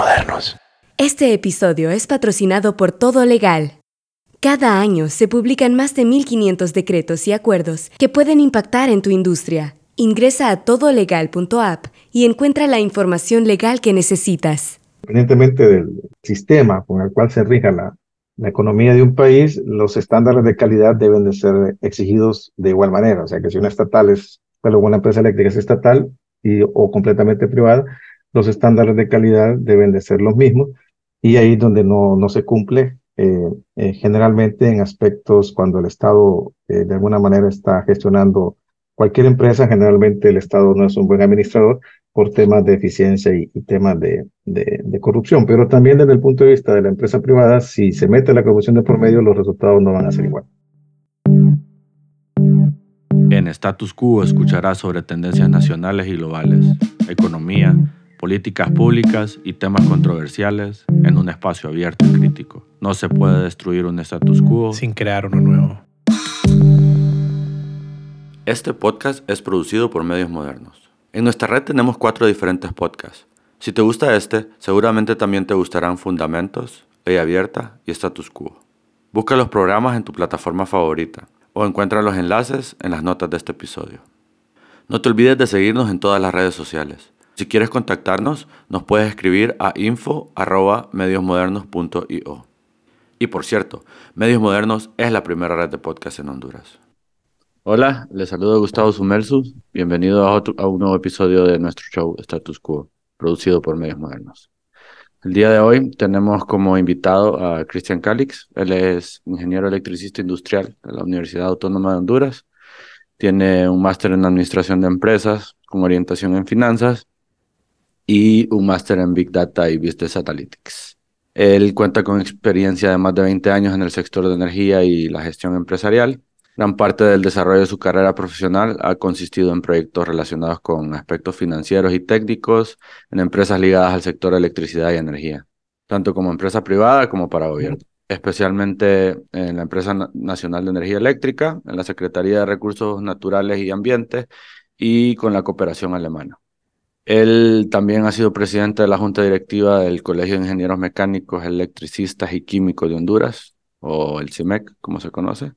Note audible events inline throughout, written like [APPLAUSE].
modernos. Este episodio es patrocinado por Todo Legal. Cada año se publican más de 1.500 decretos y acuerdos que pueden impactar en tu industria. Ingresa a todolegal.app y encuentra la información legal que necesitas. Independientemente del sistema con el cual se rija la, la economía de un país, los estándares de calidad deben de ser exigidos de igual manera. O sea, que si una estatal es, pero una empresa eléctrica es estatal y, o completamente privada, los estándares de calidad deben de ser los mismos y ahí donde no, no se cumple, eh, eh, generalmente en aspectos cuando el Estado eh, de alguna manera está gestionando cualquier empresa, generalmente el Estado no es un buen administrador por temas de eficiencia y, temas de, de, de, corrupción, pero también desde el punto de vista de la empresa privada, si se mete la corrupción de por medio, los resultados no van a ser igual. En Status Quo escucharás sobre tendencias nacionales y globales, economía, políticas públicas y temas controversiales en un espacio abierto y crítico. No se puede destruir un status quo sin crear uno nuevo. Este podcast es producido por Medios Modernos. En nuestra red tenemos cuatro diferentes podcasts. Si te gusta este, seguramente también te gustarán Fundamentos, Ley Abierta y Status Quo. Busca los programas en tu plataforma favorita o encuentra los enlaces en las notas de este episodio. No te olvides de seguirnos en todas las redes sociales. Si quieres contactarnos, nos puedes escribir a info.mediosmodernos.io. Y por cierto, Medios Modernos es la primera red de podcast en Honduras. Hola, les saludo Gustavo Sumelsus. Bienvenido a, a un nuevo episodio de nuestro show Status Quo, producido por Medios Modernos. El día de hoy tenemos como invitado a Cristian Calix. Él es ingeniero electricista industrial de la Universidad Autónoma de Honduras. Tiene un máster en administración de empresas con orientación en finanzas y un máster en Big Data y Business Analytics. Él cuenta con experiencia de más de 20 años en el sector de energía y la gestión empresarial. Gran parte del desarrollo de su carrera profesional ha consistido en proyectos relacionados con aspectos financieros y técnicos en empresas ligadas al sector de electricidad y energía, tanto como empresa privada como para gobierno, especialmente en la Empresa Nacional de Energía Eléctrica, en la Secretaría de Recursos Naturales y Ambiente y con la cooperación alemana. Él también ha sido presidente de la Junta Directiva del Colegio de Ingenieros Mecánicos, Electricistas y Químicos de Honduras, o el CIMEC, como se conoce,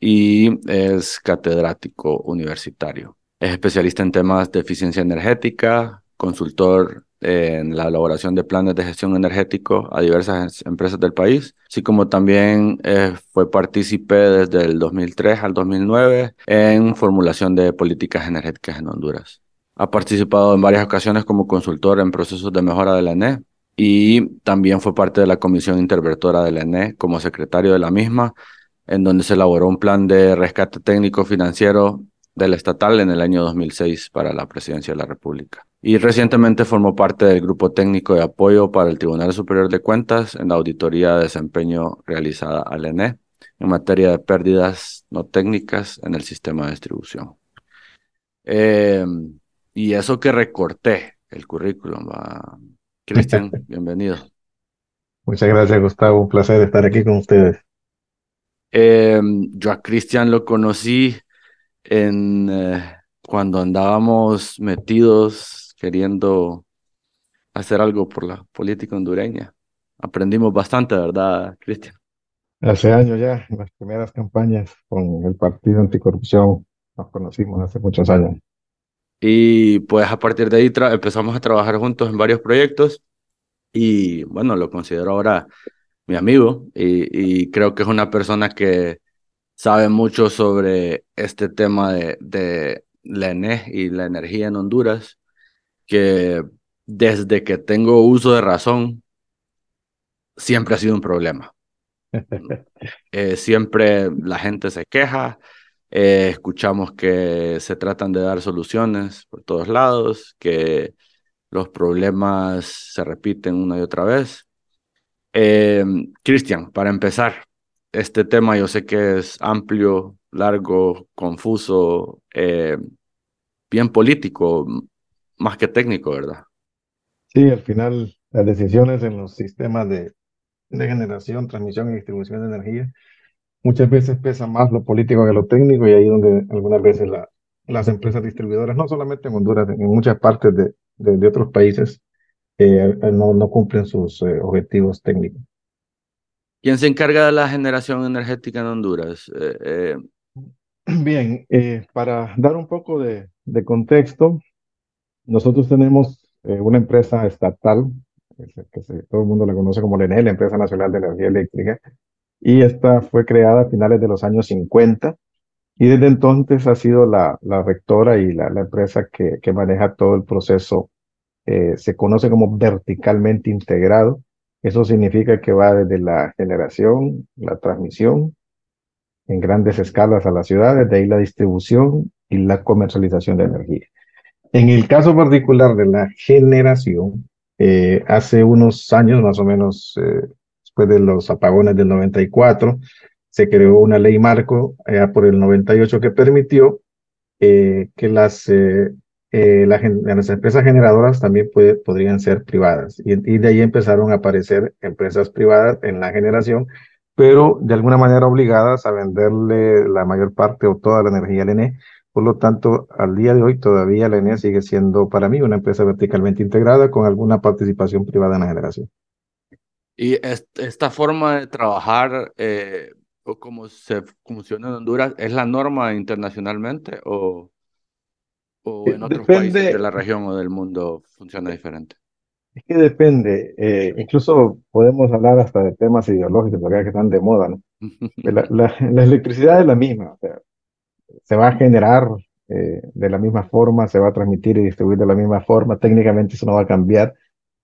y es catedrático universitario. Es especialista en temas de eficiencia energética, consultor en la elaboración de planes de gestión energético a diversas empresas del país, así como también eh, fue partícipe desde el 2003 al 2009 en formulación de políticas energéticas en Honduras. Ha participado en varias ocasiones como consultor en procesos de mejora de la ENE y también fue parte de la comisión interventora de la ENE como secretario de la misma, en donde se elaboró un plan de rescate técnico financiero del estatal en el año 2006 para la presidencia de la República. Y recientemente formó parte del grupo técnico de apoyo para el Tribunal Superior de Cuentas en la auditoría de desempeño realizada al ENE en materia de pérdidas no técnicas en el sistema de distribución. Eh, y eso que recorté el currículum. Cristian, bienvenido. Muchas gracias, Gustavo. Un placer estar aquí con ustedes. Em, yo a Cristian lo conocí en eh, cuando andábamos metidos queriendo hacer algo por la política hondureña. Aprendimos bastante, ¿verdad, Cristian? Hace años ya, en las primeras campañas con el Partido Anticorrupción, nos conocimos hace muchos años. Y pues a partir de ahí empezamos a trabajar juntos en varios proyectos y bueno, lo considero ahora mi amigo y, y creo que es una persona que sabe mucho sobre este tema de, de la ENE y la energía en Honduras, que desde que tengo uso de razón, siempre ha sido un problema. [LAUGHS] Eh, siempre la gente se queja, eh, escuchamos que se tratan de dar soluciones por todos lados, que los problemas se repiten una y otra vez. Eh, Cristian, para empezar, este tema yo sé que es amplio, largo, confuso, eh, bien político, más que técnico, ¿verdad? Sí, al final las decisiones en los sistemas de generación, transmisión y distribución de energía muchas veces pesa más lo político que lo técnico y ahí donde algunas veces las empresas distribuidoras, no solamente en Honduras, en muchas partes de, de, otros países, no, no cumplen sus objetivos técnicos. ¿Quién se encarga de la generación energética en Honduras? [CLEARS THROAT] Bien, para dar un poco de, de contexto, nosotros tenemos una empresa estatal, que todo el mundo la conoce como la ENE, la Empresa Nacional de Energía Eléctrica, y esta fue creada a finales de los años 50 y desde entonces ha sido la, la rectora y la, la empresa que, que, maneja todo el proceso. Eh, se conoce como verticalmente integrado. Eso significa que va desde la generación, la transmisión en grandes escalas a las ciudades, de ahí la distribución y la comercialización de energía. En el caso particular de la generación, eh, hace unos años, más o menos eh, después de los apagones del 94, se creó una ley marco eh, por el 98 que permitió eh, que las, eh, las empresas generadoras también puede, podrían ser privadas. Y, y, de ahí empezaron a aparecer empresas privadas en la generación, pero de alguna manera obligadas a venderle la mayor parte o toda la energía al ENE. Por lo tanto, al día de hoy todavía la ENE sigue siendo para mí una empresa verticalmente integrada con alguna participación privada en la generación. Y esta forma de trabajar eh, o cómo se funciona en Honduras, ¿es la norma internacionalmente o, o en otros países de la región o del mundo funciona diferente? Es que depende, eh, incluso podemos hablar hasta de temas ideológicos, porque que están de moda, ¿no? [LAUGHS] La, la, la electricidad es la misma, o sea, se va a generar eh, de la misma forma, se va a transmitir y distribuir de la misma forma, técnicamente eso no va a cambiar,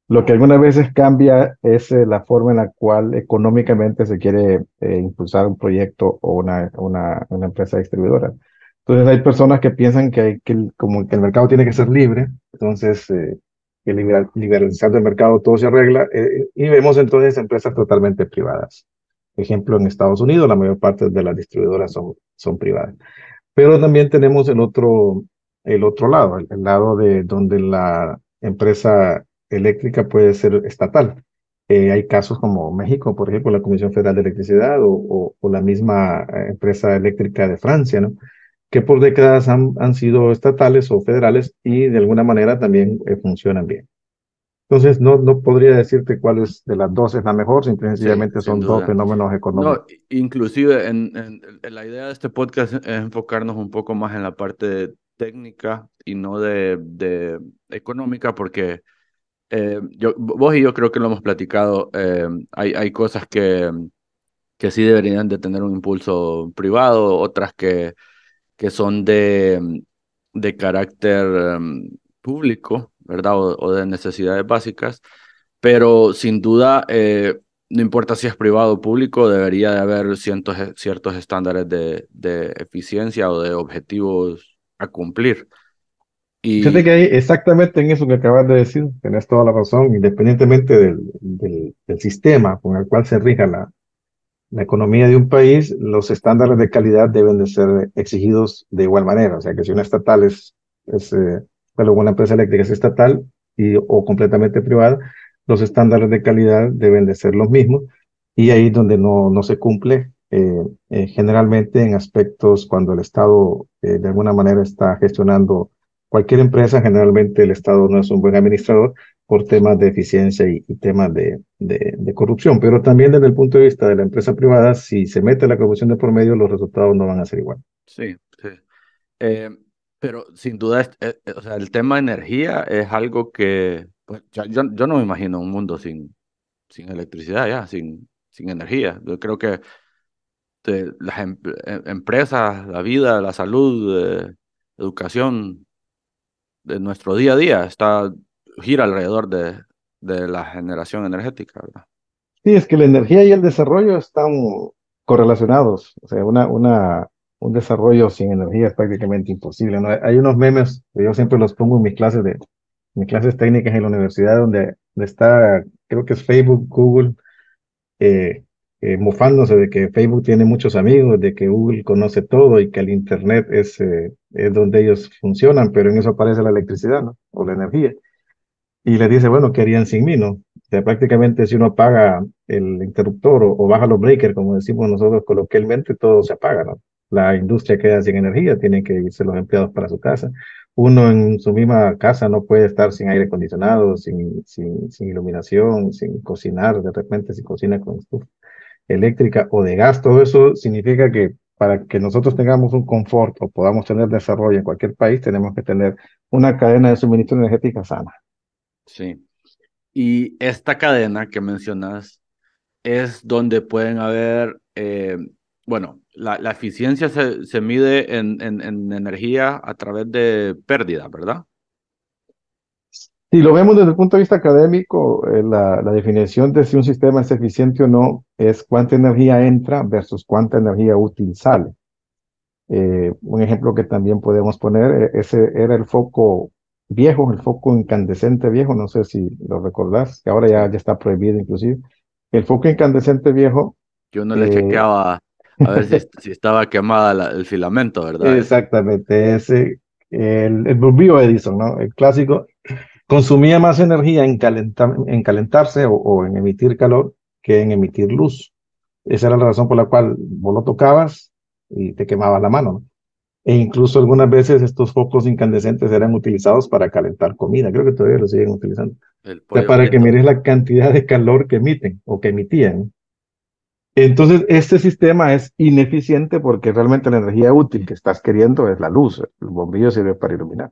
lo que algunas veces cambia es eh, la forma en la cual económicamente se quiere eh, impulsar un proyecto o una, una, empresa distribuidora. Entonces hay personas que piensan que, hay que, como que el mercado tiene que ser libre, entonces eh, liberalizando el mercado todo se arregla eh, y vemos entonces empresas totalmente privadas. Ejemplo, en Estados Unidos la mayor parte de las distribuidoras son, son privadas. Pero también tenemos el otro, el otro lado, el, el lado de donde la empresa eléctrica puede ser estatal. Eh, hay casos como México, por ejemplo, la Comisión Federal de Electricidad o, o, la misma eh, empresa eléctrica de Francia, ¿no? que por décadas han, han, sido estatales o federales y de alguna manera también eh, funcionan bien. Entonces, no, no podría decirte cuál es de las dos es la mejor, simplemente son dos fenómenos económicos. No, inclusive en, en, la idea de este podcast es enfocarnos un poco más en la parte técnica y no de, de económica, porque eh, vos y yo creo que lo hemos platicado, eh, hay, hay cosas que, que sí deberían de tener un impulso privado, otras que, que son de, de carácter em, público, ¿verdad? O, de necesidades básicas, pero sin duda, eh, no importa si es privado o público, debería de haber ciertos, ciertos estándares de, de eficiencia o de objetivos a cumplir. Y... Fíjate que ahí, exactamente en eso que acabas de decir, tenés toda la razón, independientemente del, del, del sistema con el cual se rija la, la, economía de un país, los estándares de calidad deben de ser exigidos de igual manera. O sea, que si una estatal es, es eh, una empresa eléctrica es estatal y, o completamente privada, los estándares de calidad deben de ser los mismos. Y ahí donde no, no se cumple, eh, eh, generalmente en aspectos cuando el Estado eh, de alguna manera está gestionando cualquier empresa, generalmente el Estado no es un buen administrador por temas de eficiencia y, temas de, corrupción, pero también desde el punto de vista de la empresa privada, si se mete la corrupción de por medio, los resultados no van a ser igual. Sí, sí. Eh, pero sin duda, eh, eh, o sea, el tema energía es algo que, pues, yo, yo no me imagino un mundo sin, sin electricidad, ya, sin, sin energía. Yo creo que las em, empresas, la vida, la salud, educación, de nuestro día a día está, gira alrededor de, de la generación energética, ¿verdad? Sí, es que la energía y el desarrollo están correlacionados. O sea, una, una, un desarrollo sin energía es prácticamente imposible. Hay unos memes que yo siempre los pongo en mis clases de mis clases técnicas en la universidad donde, donde está, creo que es Facebook, Google, eh, eh, mofándose de que Facebook tiene muchos amigos, de que Google conoce todo y que el Internet es, eh, es donde ellos funcionan, pero en eso aparece la electricidad, ¿no? O la energía. Y le dice, bueno, ¿qué harían sin mí, no? O sea, prácticamente si uno apaga el interruptor o, o, baja los breakers, como decimos nosotros coloquialmente, todo se apaga, ¿no? La industria queda sin energía, tienen que irse los empleados para su casa. uno en su misma casa no puede estar sin aire acondicionado, sin, sin, sin iluminación, sin cocinar, de repente si cocina con estufa eléctrica o de gas, todo eso significa que para que nosotros tengamos un confort o podamos tener desarrollo en cualquier país, tenemos que tener una cadena de suministro energética sana. Sí. Y esta cadena que mencionas es donde pueden haber, eh, bueno, la, la, eficiencia se, se mide en, en, en, energía a través de pérdida, ¿verdad? Si lo vemos desde el punto de vista académico, eh, la, la, definición de si un sistema es eficiente o no es cuánta energía entra versus cuánta energía útil sale. Eh, un ejemplo que también podemos poner, eh, ese era el foco viejo, el foco incandescente viejo, no sé si lo recordás, que ahora ya, ya está prohibido inclusive. El foco incandescente viejo. Yo no le chequeaba a ver si, [LAUGHS] si estaba quemada la, el filamento, ¿verdad? Exactamente, ese, el, el Edison, ¿no? El clásico consumía más energía en, en calentarse o, o, en emitir calor que en emitir luz. Esa era la razón por la cual vos lo tocabas y te quemabas la mano. ¿no? E incluso algunas veces estos focos incandescentes eran utilizados para calentar comida. Creo que todavía lo siguen utilizando. O sea, para que mires la cantidad de calor que emiten o que emitían. Entonces, este sistema es ineficiente porque realmente la energía útil que estás queriendo es la luz. El bombillo sirve para iluminar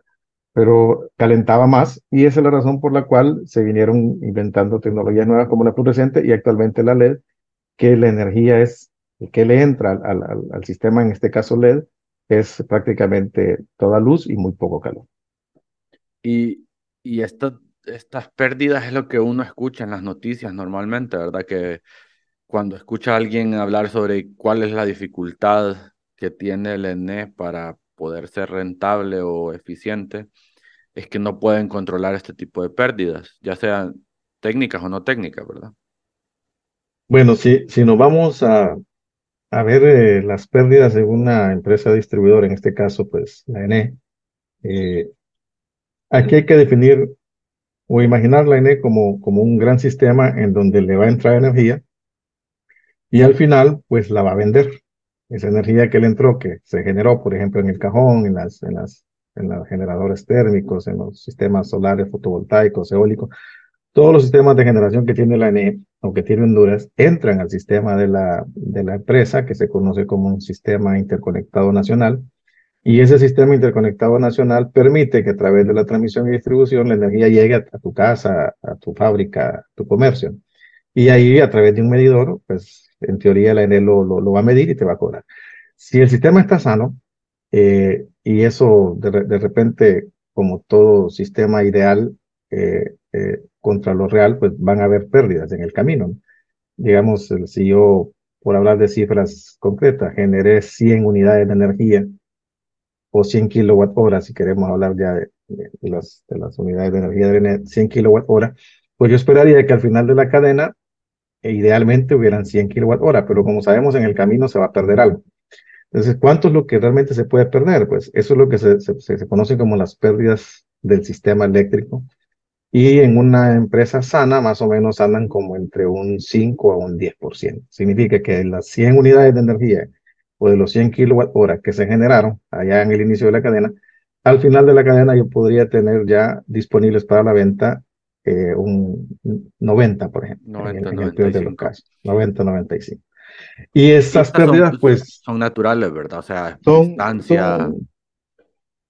pero calentaba más y esa es la razón por la cual se vinieron inventando tecnologías nuevas como la fluorescente y actualmente la LED, que la energía es, que le entra al, sistema, en este caso LED, es prácticamente toda luz y muy poco calor. Y, y estas pérdidas es lo que uno escucha en las noticias normalmente, ¿verdad? Que cuando escucha a alguien hablar sobre cuál es la dificultad que tiene el ENE para poder ser rentable o eficiente, es que no pueden controlar este tipo de pérdidas, ya sean técnicas o no técnicas, ¿verdad? Bueno, si, si nos vamos a, a ver eh, las pérdidas de una empresa distribuidora, en este caso, pues la ENE, eh, aquí hay que definir o imaginar la ENE como, como un gran sistema en donde le va a entrar energía y al final, pues la va a vender esa energía que le entró, que se generó, por ejemplo, en el cajón, en las, en las, los generadores térmicos, en los sistemas solares, fotovoltaicos, eólicos, todos los sistemas de generación que tiene la ENE o que tiene Honduras entran al sistema de la, de la empresa, que se conoce como un sistema interconectado nacional. Y ese sistema interconectado nacional permite que a través de la transmisión y distribución la energía llegue a, a tu casa, a tu fábrica, a tu comercio. Y ahí, a través de un medidor, pues en teoría la ENEL lo, lo, lo, va a medir y te va a cobrar. Si el sistema está sano, eh, y eso de, de, repente, como todo sistema ideal eh, eh, contra lo real, pues van a haber pérdidas en el camino. Digamos, si yo, por hablar de cifras concretas, generé 100 unidades de energía o 100 kilowatt hora, si queremos hablar ya de, de, de las, de las unidades de energía de 100 kilowatt hora, pues yo esperaría que al final de la cadena e idealmente hubieran 100 kilowatt hora, pero como sabemos en el camino se va a perder algo. Entonces, ¿cuánto es lo que realmente se puede perder? Pues eso es lo que se, se, se conoce como las pérdidas del sistema eléctrico. Y en una empresa sana, más o menos andan como entre un 5 a un 10%. Significa que las 100 unidades de energía o de los 100 kilowatt hora que se generaron allá en el inicio de la cadena, al final de la cadena yo podría tener ya disponibles para la venta eh, un 90, por ejemplo. 90, en, en el peor de los casos. 90, 95. Y esas Estas pérdidas, son, pues. Son naturales, ¿verdad? O sea, son, distancia. Son,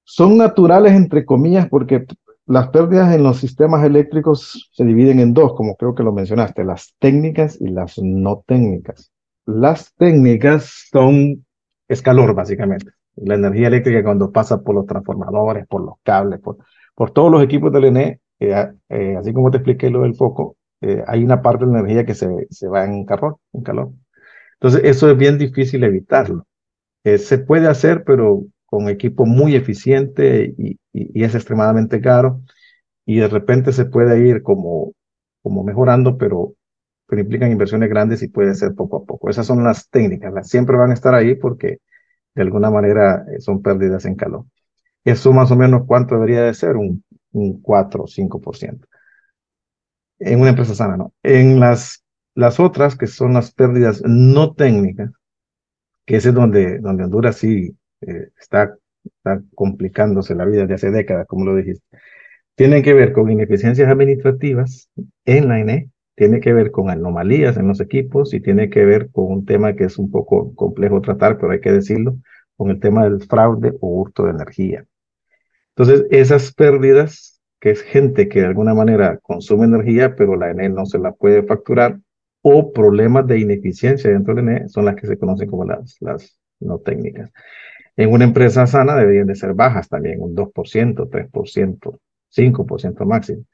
son naturales, entre comillas, porque las pérdidas en los sistemas eléctricos se dividen en dos, como creo que lo mencionaste, las técnicas y las no técnicas. Las técnicas son, es calor, básicamente. La energía eléctrica cuando pasa por los transformadores, por los cables, por, por todos los equipos del ENE, eh, eh, así como te expliqué lo del foco, eh, hay una parte de la energía que se, se va en calor, en calor. Entonces, eso es bien difícil evitarlo. Eh, se puede hacer, pero con equipo muy eficiente y, es extremadamente caro. Y de repente se puede ir como, como mejorando, pero, pero implican inversiones grandes y puede ser poco a poco. Esas son las técnicas, las siempre van a estar ahí porque de alguna manera son pérdidas en calor. Eso más o menos cuánto debería de ser, un un 4 o 5%. En una empresa sana, ¿no? En las, las otras, que son las pérdidas no técnicas, que ese es donde, donde Honduras sí eh, está está complicándose la vida de hace décadas, como lo dijiste. Tienen que ver con ineficiencias administrativas en la ENE, tiene que ver con anomalías en los equipos y tiene que ver con un tema que es un poco complejo tratar, pero hay que decirlo, con el tema del fraude o hurto de energía. Entonces, esas pérdidas, que es gente que de alguna manera consume energía, pero la ENE no se la puede facturar, o problemas de ineficiencia dentro de la ENE, son las que se conocen como las, las no técnicas. En una empresa sana deberían de ser bajas también, un 2%, 3%, 5% máximo.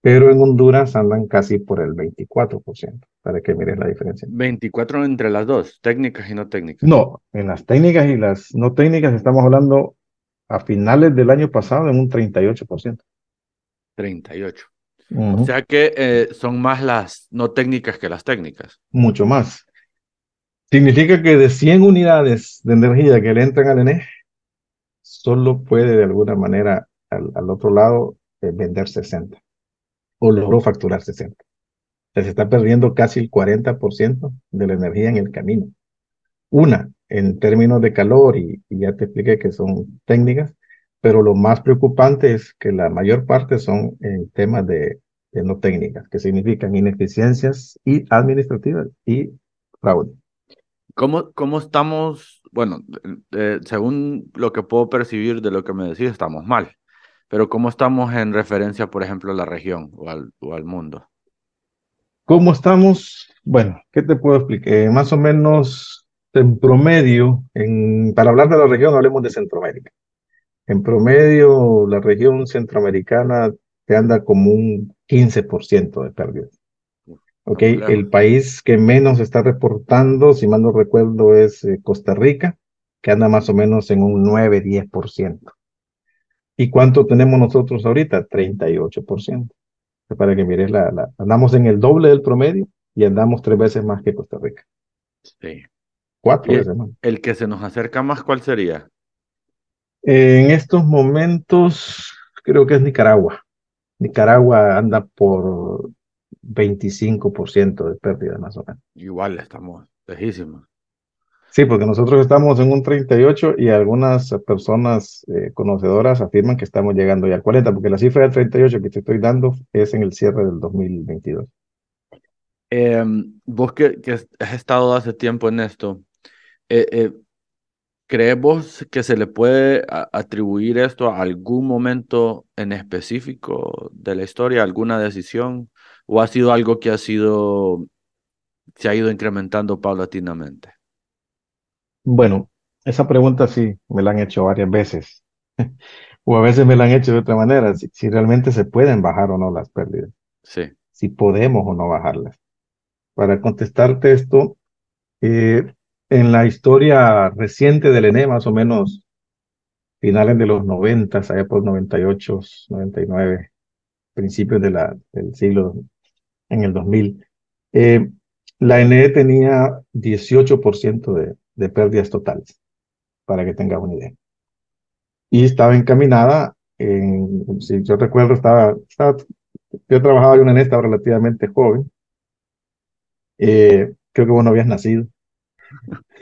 Pero en Honduras andan casi por el 24%, para que mires la diferencia. 24 entre las dos, técnicas y no técnicas. No, en las técnicas y las no técnicas estamos hablando a finales del año pasado en un 38%. 38. O sea que eh, son más las no técnicas que las técnicas. Mucho más. Significa que de 100 unidades de energía que le entran al ENE, solo puede de alguna manera al, otro lado eh, vender 60 o logró facturar 60. se está perdiendo casi el 40% de la energía en el camino. Una, en términos de calor, y, ya te expliqué que son técnicas, pero lo más preocupante es que la mayor parte son en temas de, no técnicas, que significan ineficiencias y administrativas y fraude. ¿Cómo, cómo estamos? Bueno, eh, según lo que puedo percibir de lo que me decís, estamos mal. Pero ¿cómo estamos en referencia, por ejemplo, a la región o al, o al mundo? ¿Cómo estamos? Bueno, ¿qué te puedo explicar? Eh, más o menos en promedio, en, para hablar de la región, hablemos de Centroamérica. En promedio, la región centroamericana te anda como un 15% de pérdidas. ¿Ok? El país que menos está reportando, si mal no recuerdo, es eh, Costa Rica, que anda más o menos en un 9-10%. ¿Y cuánto tenemos nosotros ahorita? 38%. Para que mires, la, la, andamos en el doble del promedio y andamos tres veces más que Costa Rica. Sí. Cuatro veces más. ¿El que se nos acerca más, cuál sería? En estos momentos, creo que es Nicaragua. Nicaragua anda por 25% de pérdida más o menos. Igual estamos lejísimos. Sí, porque nosotros estamos en un 38 y algunas personas eh, conocedoras afirman que estamos llegando ya al 40, porque la cifra del 38 que te estoy dando es en el cierre del 2022. Em, vos que, has estado hace tiempo en esto, eh, eh, ¿crees vos que se le puede atribuir esto a algún momento en específico de la historia, alguna decisión, o ha sido algo que ha sido, se ha ido incrementando paulatinamente? Bueno, esa pregunta sí me la han hecho varias veces. [LAUGHS] o a veces me la han hecho de otra manera, si, realmente se pueden bajar o no las pérdidas. Sí. Si podemos o no bajarlas. Para contestarte esto, eh, en la historia reciente del ENE, más o menos finales de los 90, allá por 98, 99, principios de la, del siglo, en el 2000, eh, la ENE tenía 18% de, de pérdidas totales, para que tenga una idea. Y estaba encaminada, en, si yo recuerdo, estaba, yo trabajaba en una nesta relativamente joven, eh, creo que vos no habías nacido.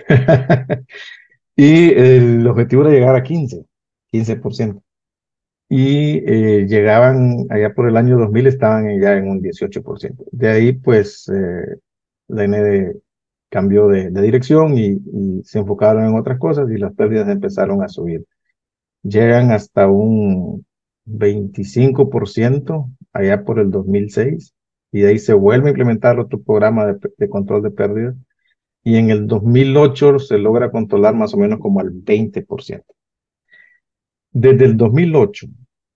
[LAUGHS] y el objetivo era llegar a 15, 15%. Y eh, llegaban allá por el año 2000, estaban ya en un 18%. De ahí, pues, eh, la ND cambió de, dirección y, se enfocaron en otras cosas y las pérdidas empezaron a subir. Llegan hasta un 25% allá por el 2006 y de ahí se vuelve a implementar otro programa de, de control de pérdidas y en el 2008 se logra controlar más o menos como al 20%. Desde el 2008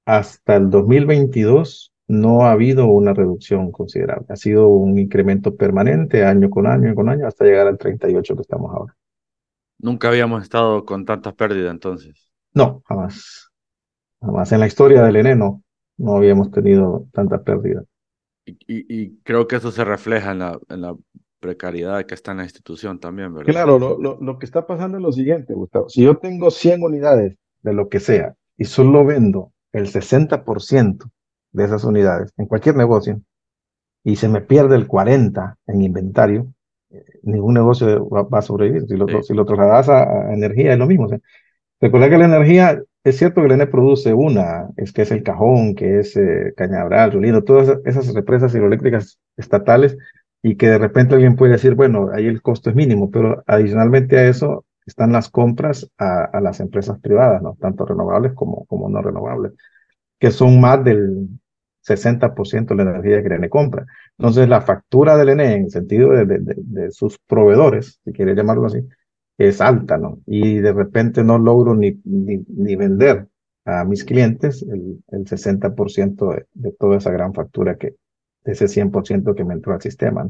hasta el 2022 no ha habido una reducción considerable. Ha sido un incremento permanente año con año, con año, hasta llegar al 38 que estamos ahora. Nunca habíamos estado con tantas pérdidas entonces. No, jamás. Jamás. En la historia del ENE no, habíamos tenido tanta pérdida. Y, creo que eso se refleja en la, en la precariedad que está en la institución también, ¿verdad? Claro, lo, lo que está pasando es lo siguiente, Gustavo. Si yo tengo 100 unidades de lo que sea y solo vendo el 60%, de esas unidades en cualquier negocio y se me pierde el 40 en inventario, eh, ningún negocio va, a sobrevivir. Si lo, si lo trasladas a, energía es lo mismo. Recuerda que la energía, es cierto que el ENE produce una, es que es el Cajón, que es eh, Cañaveral, Rulino, todas esas represas hidroeléctricas estatales, y que de repente alguien puede decir, bueno, ahí el costo es mínimo, pero adicionalmente a eso están las compras a, a las empresas privadas, ¿no? tanto renovables como, como no renovables, que son más del 60% de la energía que el ENE compra. Entonces, la factura del ENE, en sentido de, de, de, sus proveedores, si quiere llamarlo así, es alta, ¿no? Y de repente no logro ni, ni, ni vender a mis clientes el, el 60% de, de, toda esa gran factura que, de ese 100% que me entró al sistema.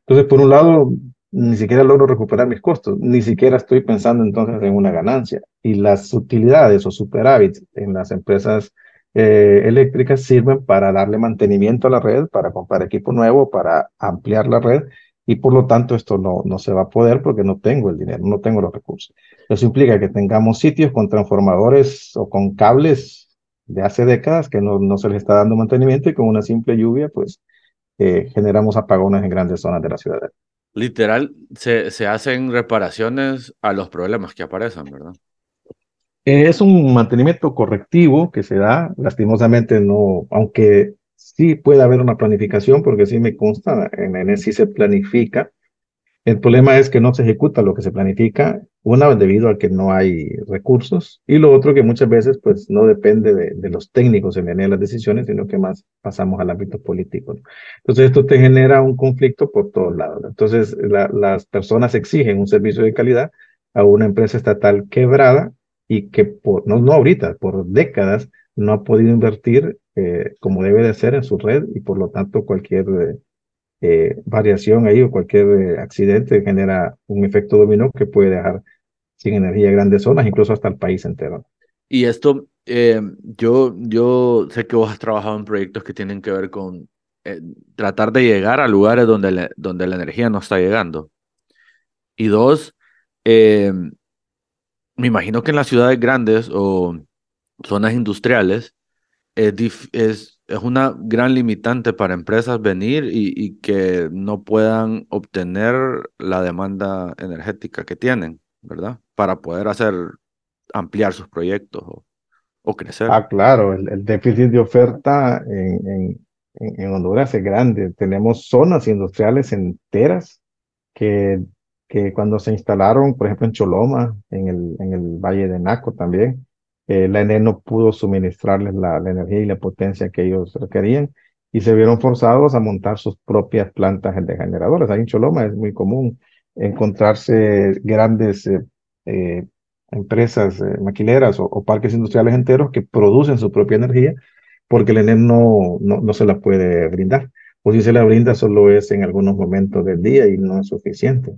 Entonces, por un lado, ni siquiera logro recuperar mis costos, ni siquiera estoy pensando entonces en una ganancia. Y las utilidades o superávits en las empresas eh, eléctricas sirven para darle mantenimiento a la red, para comprar equipo nuevo, para ampliar la red y por lo tanto esto no, no se va a poder porque no tengo el dinero, no tengo los recursos. Eso implica que tengamos sitios con transformadores o con cables de hace décadas que no, no se les está dando mantenimiento y con una simple lluvia pues eh, generamos apagones en grandes zonas de la ciudad. Literal, se, se hacen reparaciones a los problemas que aparecen, ¿verdad? Es un mantenimiento correctivo que se da, lastimosamente no, aunque sí puede haber una planificación, porque sí me consta, en ENES sí se planifica. El problema es que no se ejecuta lo que se planifica, una debido a que no hay recursos, y lo otro que muchas veces pues no depende de, de los técnicos en ENE las decisiones, sino que más pasamos al ámbito político. ¿no? Entonces esto te genera un conflicto por todos lados. Entonces la, las personas exigen un servicio de calidad a una empresa estatal quebrada y que por, no, no ahorita, por décadas no ha podido invertir eh, como debe de ser en su red y por lo tanto cualquier eh, variación ahí o cualquier eh, accidente genera un efecto dominó que puede dejar sin energía grandes zonas, incluso hasta el país entero. Y esto, eh, yo, yo sé que vos has trabajado en proyectos que tienen que ver con eh, tratar de llegar a lugares donde, donde la energía no está llegando. Y dos, eh, me imagino que en las ciudades grandes o zonas industriales es, es, es una gran limitante para empresas venir y, y, que no puedan obtener la demanda energética que tienen, ¿verdad? Para poder hacer, ampliar sus proyectos o, o crecer. Ah, claro, el, el déficit de oferta en, en, en Honduras es grande. Tenemos zonas industriales enteras que que cuando se instalaron, por ejemplo, en Choloma, en el, en el Valle de Naco también, eh, la ENE no pudo suministrarles la, energía y la potencia que ellos requerían y se vieron forzados a montar sus propias plantas de generadores. Ahí en Choloma es muy común encontrarse grandes eh, eh, empresas eh, maquileras o, parques industriales enteros que producen su propia energía porque la ENE no, no, no se la puede brindar. O si se la brinda solo es en algunos momentos del día y no es suficiente.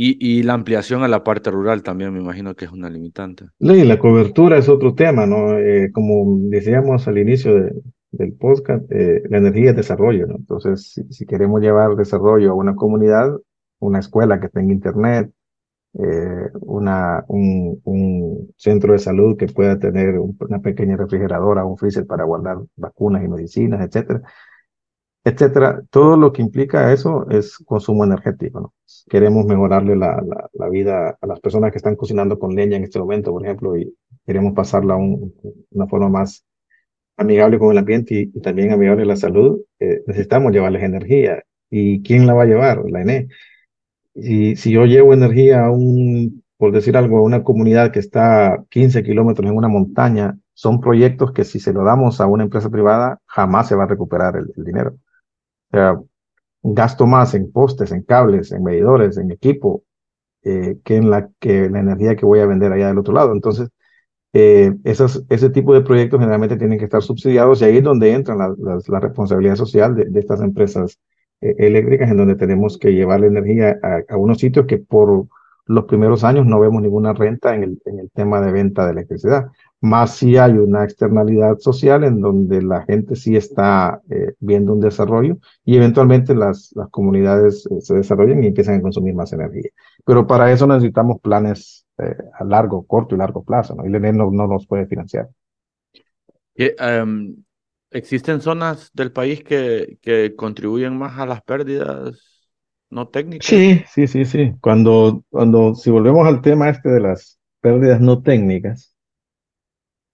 Y, y, la ampliación a la parte rural también me imagino que es una limitante. Sí, la cobertura es otro tema, ¿no? Eh, como decíamos al inicio de, del podcast, eh, la energía es desarrollo, ¿no? Entonces, si, si, queremos llevar desarrollo a una comunidad, una escuela que tenga internet, eh, una, un, un, centro de salud que pueda tener un, una pequeña refrigeradora, un freezer para guardar vacunas y medicinas, etcétera, etcétera. Todo lo que implica eso es consumo energético. Queremos mejorarle la, la, vida a las personas que están cocinando con leña en este momento, por ejemplo, y queremos pasarla a un, una forma más amigable con el ambiente y, también amigable a la salud. Eh, necesitamos llevarles energía. ¿Y quién la va a llevar? La ENE. Y si yo llevo energía a un, por decir algo, a una comunidad que está 15 kilómetros en una montaña, son proyectos que si se lo damos a una empresa privada, jamás se va a recuperar el dinero. Sea, gasto más en postes, en cables, en medidores, en equipo, eh, que en la, que la energía que voy a vender allá del otro lado. Entonces, eh, ese tipo de proyectos generalmente tienen que estar subsidiados y ahí es donde entra la, responsabilidad social de, estas empresas eh, eléctricas, en donde tenemos que llevar la energía a, unos sitios que por los primeros años no vemos ninguna renta en el tema de venta de electricidad más si hay una externalidad social en donde la gente sí está eh, viendo un desarrollo y eventualmente las, las comunidades eh, se desarrollan y empiezan a consumir más energía. Pero para eso necesitamos planes eh, a largo, corto y largo plazo, ¿no? Y el ENE no, no nos puede financiar. Um, ¿Existen zonas del país que, que contribuyen más a las pérdidas no técnicas? Sí, sí, sí, sí. Cuando, cuando si volvemos al tema este de las pérdidas no técnicas,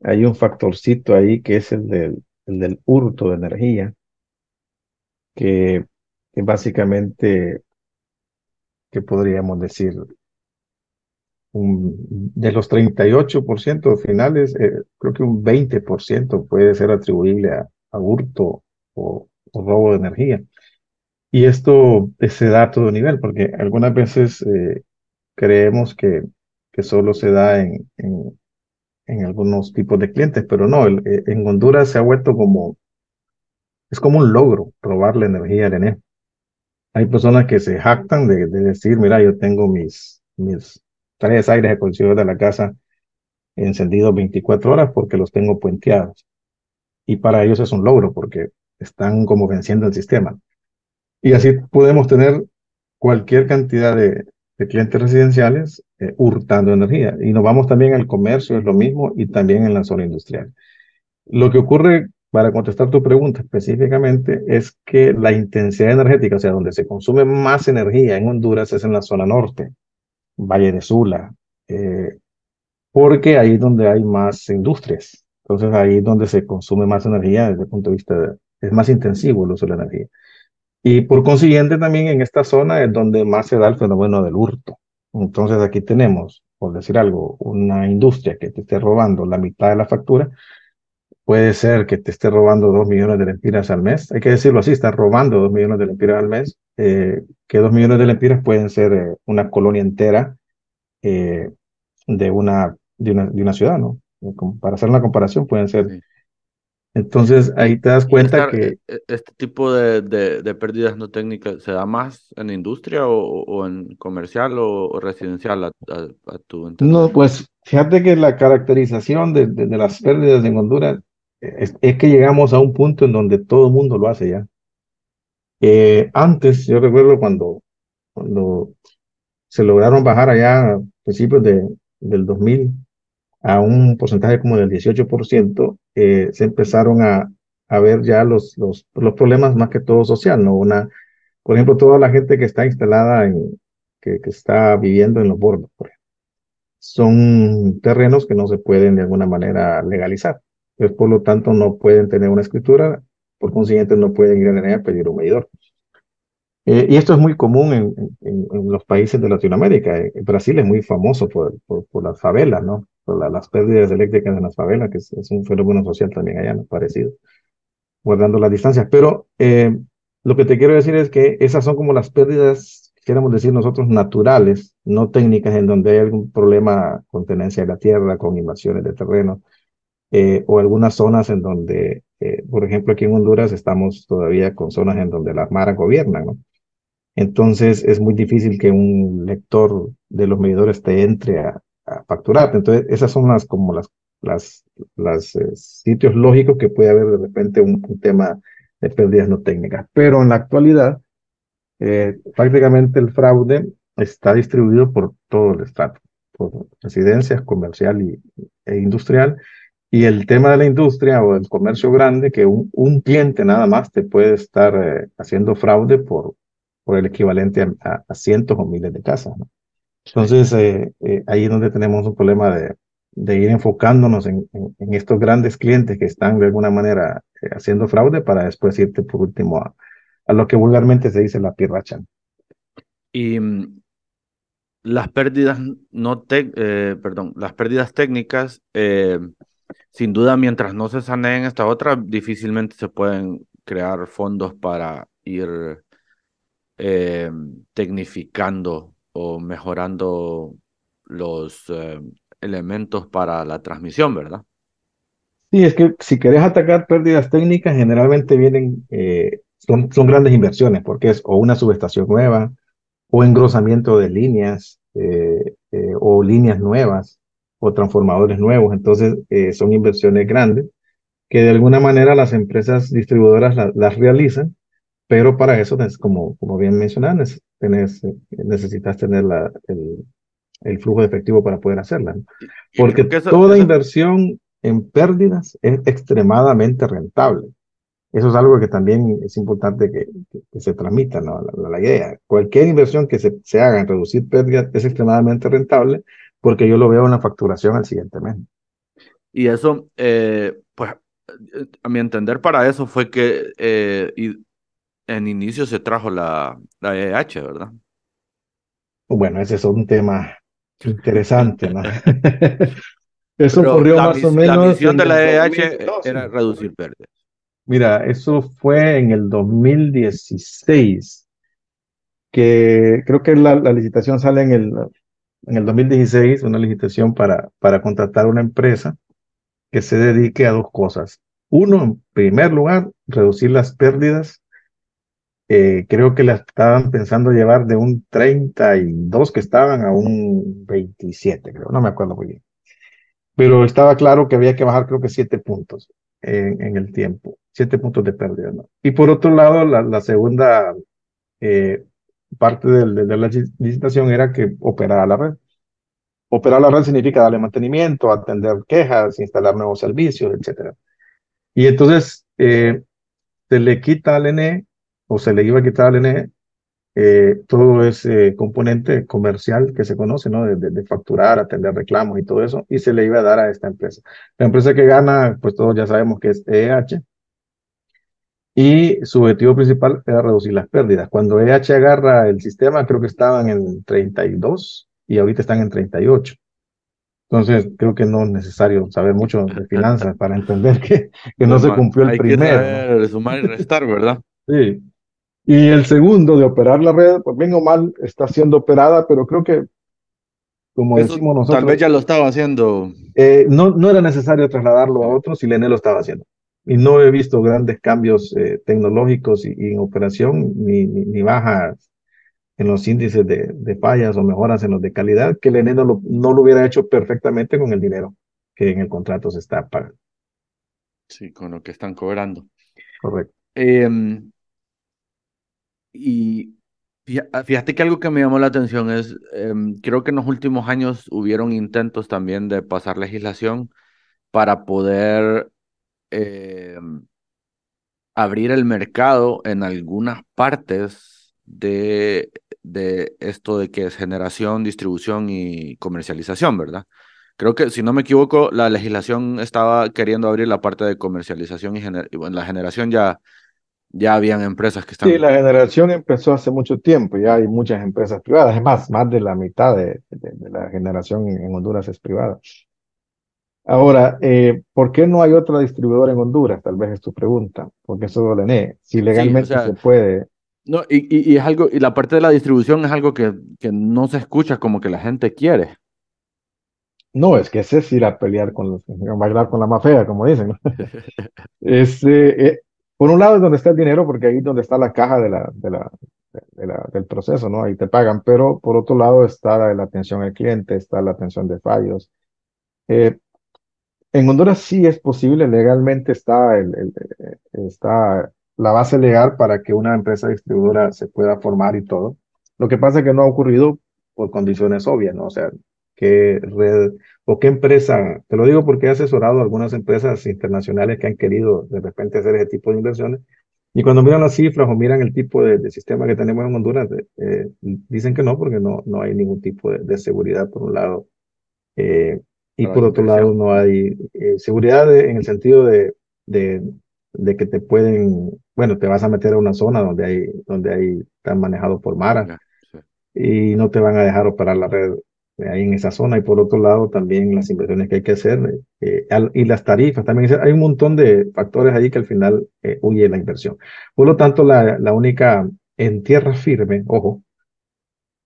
hay un factorcito ahí que es el del, el del hurto de energía, que, básicamente, que podríamos decir, un, de los 38% finales, eh, creo que un 20% puede ser atribuible a, a hurto o, robo de energía. Y esto se da a todo nivel, porque algunas veces eh, creemos que, que solo se da en, en, algunos tipos de clientes, pero no, eh, en Honduras se ha vuelto como, es como un logro robar la energía ENE. Hay personas que se jactan de, de decir, mira, yo tengo mis, mis tres aires acondicionados de la casa encendidos 24 horas porque los tengo puenteados. Y para ellos es un logro porque están como venciendo el sistema. Y así podemos tener cualquier cantidad de, de clientes residenciales eh, hurtando energía. Y nos vamos también al comercio, es lo mismo, y también en la zona industrial. Lo que ocurre, para contestar tu pregunta específicamente, es que la intensidad energética, o sea, donde se consume más energía en Honduras es en la zona norte, Valle de Sula, eh, porque ahí es donde hay más industrias. Entonces ahí es donde se consume más energía desde el punto de vista, de, es más intensivo el uso de la energía. Y por consiguiente también en esta zona es donde más se da el fenómeno del hurto. Entonces aquí tenemos, por decir algo, una industria que te esté robando la mitad de la factura. Puede ser que te esté robando dos millones de lempiras al mes. Hay que decirlo así, está robando dos millones de lempiras al mes. Eh, que dos millones de lempiras pueden ser eh, una colonia entera eh, de, una, de, una, ciudad, ¿no? Para hacer una comparación, pueden ser. Entonces ahí te das cuenta que... E, ¿Este tipo de, de, de, pérdidas no técnicas se da más en industria o, o en comercial o, o residencial a, a, a, tu No, pues fíjate que la caracterización de, de, de las pérdidas en Honduras es, es, que llegamos a un punto en donde todo el mundo lo hace ya. Eh, antes, yo recuerdo cuando, cuando se lograron bajar allá a principios de, del 2000 a un porcentaje como del 18%, eh, se empezaron a, a ver ya los, los, problemas más que todo social, ¿no? Una, por ejemplo, toda la gente que está instalada en, que, que está viviendo en los bordos, por ejemplo, son terrenos que no se pueden de alguna manera legalizar. Por lo tanto, no pueden tener una escritura, por consiguiente, no pueden ir a, a pedir un medidor. Eh, y esto es muy común en, en, los países de Latinoamérica. En Brasil es muy famoso por, por, por las favelas, ¿no? Las pérdidas eléctricas en las favelas, que es, un fenómeno social también allá, parecido, guardando las distancias. Pero eh, lo que te quiero decir es que esas son como las pérdidas, queremos decir nosotros, naturales, no técnicas, en donde hay algún problema con tenencia de la tierra, con invasiones de terreno, eh, o algunas zonas en donde, eh, por ejemplo, aquí en Honduras estamos todavía con zonas en donde las maras gobiernan, ¿no? Entonces es muy difícil que un lector de los medidores te entre a, a facturar. Entonces esas son las como las, las, las eh, sitios lógicos que puede haber de repente un, tema de pérdidas no técnicas. Pero en la actualidad, eh, prácticamente el fraude está distribuido por todo el estrato, por residencias, comercial y, e industrial. Y el tema de la industria o el comercio grande, que un, un cliente nada más te puede estar eh, haciendo fraude por, por el equivalente a, cientos o miles de casas. Entonces, eh, eh, ahí es donde tenemos un problema de, de ir enfocándonos en, en, en, estos grandes clientes que están de alguna manera eh, haciendo fraude para después irte por último a, a lo que vulgarmente se dice la pirracha. Y mm, las pérdidas no te, perdón, las pérdidas técnicas, sin duda, mientras no se saneen esta otra, difícilmente se pueden crear fondos para ir tecnificando o mejorando los eh, elementos para la transmisión, ¿verdad? Sí, es que si querés atacar pérdidas técnicas, generalmente vienen, eh, son, son, grandes inversiones, porque es o una subestación nueva, o engrosamiento de líneas, eh, o líneas nuevas, o transformadores nuevos. Entonces, son inversiones grandes que de alguna manera las empresas distribuidoras la, las realizan pero para eso, como, como bien mencionadas, necesitas tener la, el, el, flujo de efectivo para poder hacerla. ¿no? Porque eso, toda eso... inversión en pérdidas es extremadamente rentable. Eso es algo que también es importante que, que, que se transmita, ¿no? La, la, idea. Cualquier inversión que se, se, haga en reducir pérdidas es extremadamente rentable porque yo lo veo en la facturación al siguiente mes. Y eso, eh, pues, a mi entender para eso fue que eh, en inicio se trajo la, la EH, ¿verdad? Bueno, ese es un tema interesante, ¿no? [LAUGHS] eso ocurrió más o menos. La misión de la EH era reducir pérdidas. Mira, eso fue en el 2016, que creo que la, la licitación sale en el, en el 2016, una licitación para, para contratar una empresa que se dedique a dos cosas. Uno, en primer lugar, reducir las pérdidas. Eh, creo que la estaban pensando llevar de un 32 que estaban a un 27, creo, no me acuerdo muy bien. Pero estaba claro que había que bajar, creo que 7 puntos en, en el tiempo, 7 puntos de pérdida. ¿no? Y por otro lado, la, la segunda eh, parte de, de, la licitación era que operara la red. Operar la red significa darle mantenimiento, atender quejas, instalar nuevos servicios, etc. Y entonces eh, se le quita al ENE, o se le iba a quitar al ENE, eh, todo ese componente comercial que se conoce, ¿no? De, de, facturar, atender reclamos y todo eso, y se le iba a dar a esta empresa. La empresa que gana, pues todos ya sabemos que es EH, y su objetivo principal era reducir las pérdidas. Cuando EH agarra el sistema, creo que estaban en 32 y ahorita están en 38. Entonces, creo que no es necesario saber mucho de [LAUGHS] finanzas para entender que, que no se cumplió el Hay primero. Que saber sumar y restar, ¿verdad? Sí. Y el segundo, de operar la red, pues bien o mal, está siendo operada, pero creo que, como Eso decimos nosotros... Tal vez ya lo estaba haciendo. Eh, no, no era necesario trasladarlo a otros si Lené lo estaba haciendo. Y no he visto grandes cambios eh, tecnológicos y, y, en operación, ni, ni, ni bajas en los índices de, de, fallas o mejoras en los de calidad, que el ENE no lo, no lo hubiera hecho perfectamente con el dinero que en el contrato se está pagando. Sí, con lo que están cobrando. Correcto. Eh, y fíjate que algo que me llamó la atención es, eh, creo que en los últimos años hubieron intentos también de pasar legislación para poder eh, abrir el mercado en algunas partes de, de esto de que es generación, distribución y comercialización, ¿verdad? Creo que, si no me equivoco, la legislación estaba queriendo abrir la parte de comercialización y, y bueno, la generación ya, ya habían empresas que estaban... Sí, la generación empezó hace mucho tiempo, ya hay muchas empresas privadas, es más, más de la mitad de, de, de la generación en, en, Honduras es privada. Ahora, eh, ¿por qué no hay otra distribuidora en Honduras? Tal vez es tu pregunta, porque eso lo lené. Si legalmente sí, o sea, se puede... No, y, y, y, es algo, y la parte de la distribución es algo que, que no se escucha como que la gente quiere. No, es que ese es ir a pelear con los, a bailar con la más fea, como dicen. [LAUGHS] es, eh, eh, por un lado es donde está el dinero, porque ahí es donde está la caja de la, de la, de la, del proceso, ¿no? Ahí te pagan, pero por otro lado está la, atención al cliente, está la atención de fallos. Eh, en Honduras sí es posible, legalmente está, el, el, está la base legal para que una empresa distribuidora se pueda formar y todo. Lo que pasa es que no ha ocurrido por condiciones obvias, ¿no? O sea, qué red o qué empresa, te lo digo porque he asesorado a algunas empresas internacionales que han querido de repente hacer ese tipo de inversiones y cuando miran las cifras o miran el tipo de, de sistema que tenemos en Honduras, eh, dicen que no, porque no, no hay ningún tipo de, de seguridad por un lado. Eh, y por otro lado no hay eh, seguridad de, en el sentido de, de, de, que te pueden, bueno, te vas a meter a una zona donde hay, donde hay, están manejados por Mara sí. y no te van a dejar operar la red ahí en esa zona. Y por otro lado también las inversiones que hay que hacer eh, al, y las tarifas también. Hay un montón de factores ahí que al final eh, huye la inversión. Por lo tanto la, la única en tierra firme ojo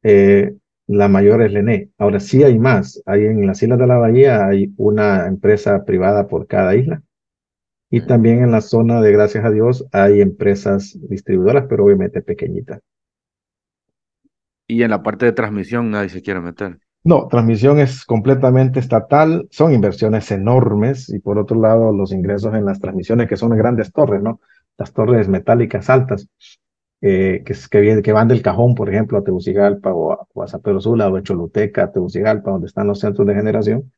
eh, la mayor es Lené ahora sí hay más. Hay en las islas de la bahía hay una empresa privada por cada isla. Y también en la zona de gracias a Dios hay empresas distribuidoras pero obviamente pequeñitas. Y en la parte de transmisión nadie se quiere meter no, transmisión es completamente estatal, son inversiones enormes y por otro lado los ingresos en las transmisiones que son grandes torres, ¿no? Las torres metálicas altas eh, que, que, que, van del cajón, por ejemplo, a Tegucigalpa o a, o a San Pedro Sula o a Choluteca, a Tegucigalpa, donde están los centros de generación.